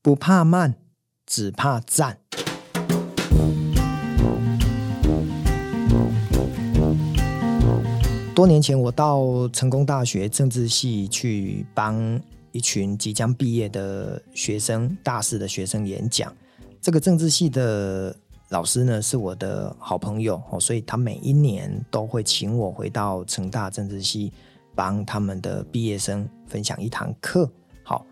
不怕慢，只怕站。多年前，我到成功大学政治系去帮一群即将毕业的学生、大四的学生演讲。这个政治系的老师呢，是我的好朋友哦，所以他每一年都会请我回到成大政治系，帮他们的毕业生分享一堂课。好，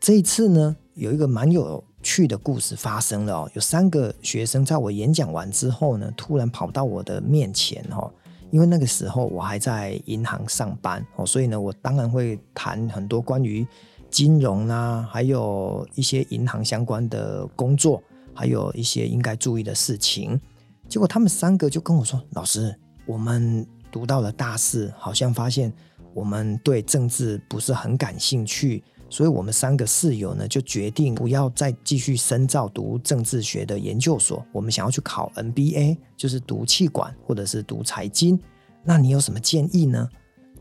这一次呢，有一个蛮有趣的故事发生了哦。有三个学生在我演讲完之后呢，突然跑到我的面前哦，因为那个时候我还在银行上班哦，所以呢，我当然会谈很多关于金融啊，还有一些银行相关的工作，还有一些应该注意的事情。结果他们三个就跟我说：“老师，我们读到了大四，好像发现我们对政治不是很感兴趣。”所以，我们三个室友呢，就决定不要再继续深造读政治学的研究所。我们想要去考 MBA，就是读气管或者是读财经。那你有什么建议呢？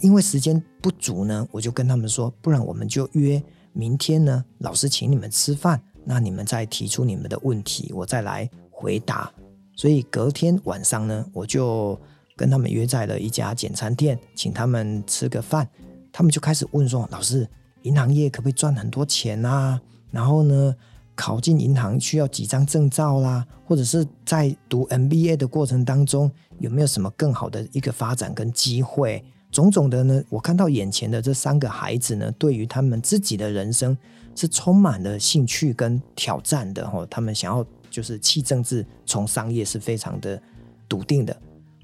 因为时间不足呢，我就跟他们说，不然我们就约明天呢，老师请你们吃饭，那你们再提出你们的问题，我再来回答。所以隔天晚上呢，我就跟他们约在了一家简餐店，请他们吃个饭。他们就开始问说：“老师。”银行业可不可以赚很多钱啊？然后呢，考进银行需要几张证照啦？或者是在读 MBA 的过程当中，有没有什么更好的一个发展跟机会？种种的呢，我看到眼前的这三个孩子呢，对于他们自己的人生是充满了兴趣跟挑战的哈。他们想要就是弃政治从商业是非常的笃定的。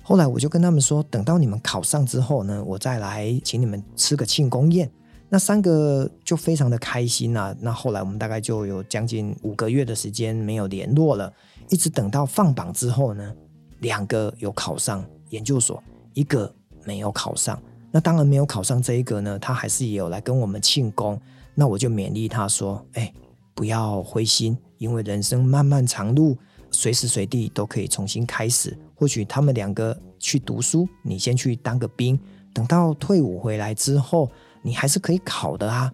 后来我就跟他们说，等到你们考上之后呢，我再来请你们吃个庆功宴。那三个就非常的开心、啊。那后来我们大概就有将近五个月的时间没有联络了，一直等到放榜之后呢，两个有考上研究所，一个没有考上。那当然没有考上这一个呢，他还是也有来跟我们庆功。那我就勉励他说：“哎，不要灰心，因为人生漫漫长路，随时随地都可以重新开始。或许他们两个去读书，你先去当个兵，等到退伍回来之后。”你还是可以考的啊，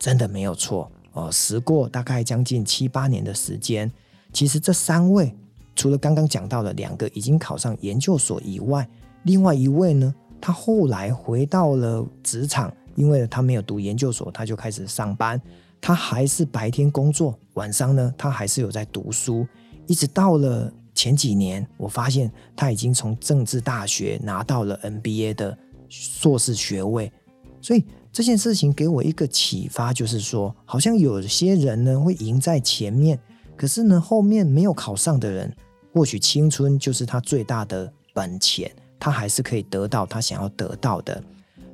真的没有错哦。时过大概将近七八年的时间，其实这三位除了刚刚讲到的两个已经考上研究所以外，另外一位呢，他后来回到了职场，因为他没有读研究所，他就开始上班。他还是白天工作，晚上呢，他还是有在读书。一直到了前几年，我发现他已经从政治大学拿到了 MBA 的硕士学位，所以。这件事情给我一个启发，就是说，好像有些人呢会赢在前面，可是呢后面没有考上的人，或许青春就是他最大的本钱，他还是可以得到他想要得到的。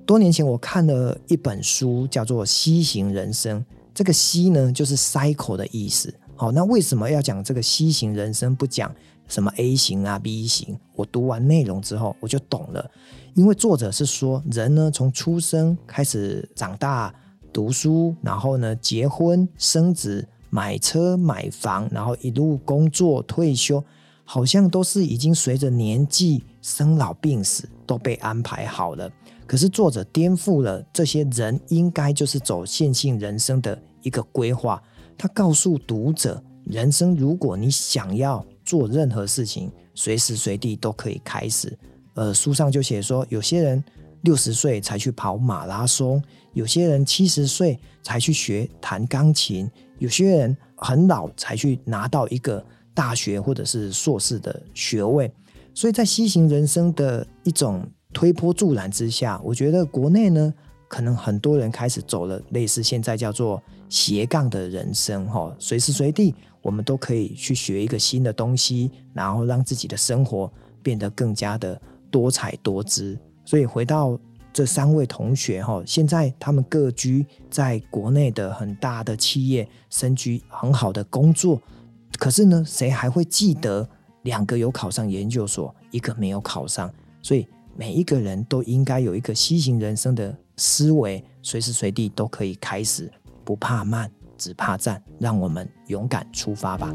多年前我看了一本书，叫做《C 型人生》，这个 C 呢就是 cycle 的意思。好，那为什么要讲这个 C 型人生，不讲什么 A 型啊、B 型？我读完内容之后，我就懂了。因为作者是说，人呢从出生开始长大、读书，然后呢结婚、生子、买车、买房，然后一路工作、退休，好像都是已经随着年纪、生老病死都被安排好了。可是作者颠覆了这些人应该就是走线性人生的一个规划。他告诉读者，人生如果你想要做任何事情，随时随地都可以开始。呃，书上就写说，有些人六十岁才去跑马拉松，有些人七十岁才去学弹钢琴，有些人很老才去拿到一个大学或者是硕士的学位。所以在西行人生的一种推波助澜之下，我觉得国内呢，可能很多人开始走了类似现在叫做斜杠的人生，哈，随时随地我们都可以去学一个新的东西，然后让自己的生活变得更加的。多彩多姿，所以回到这三位同学哈，现在他们各居在国内的很大的企业，身居很好的工作。可是呢，谁还会记得两个有考上研究所，一个没有考上？所以每一个人都应该有一个西行人生的思维，随时随地都可以开始，不怕慢，只怕站。让我们勇敢出发吧。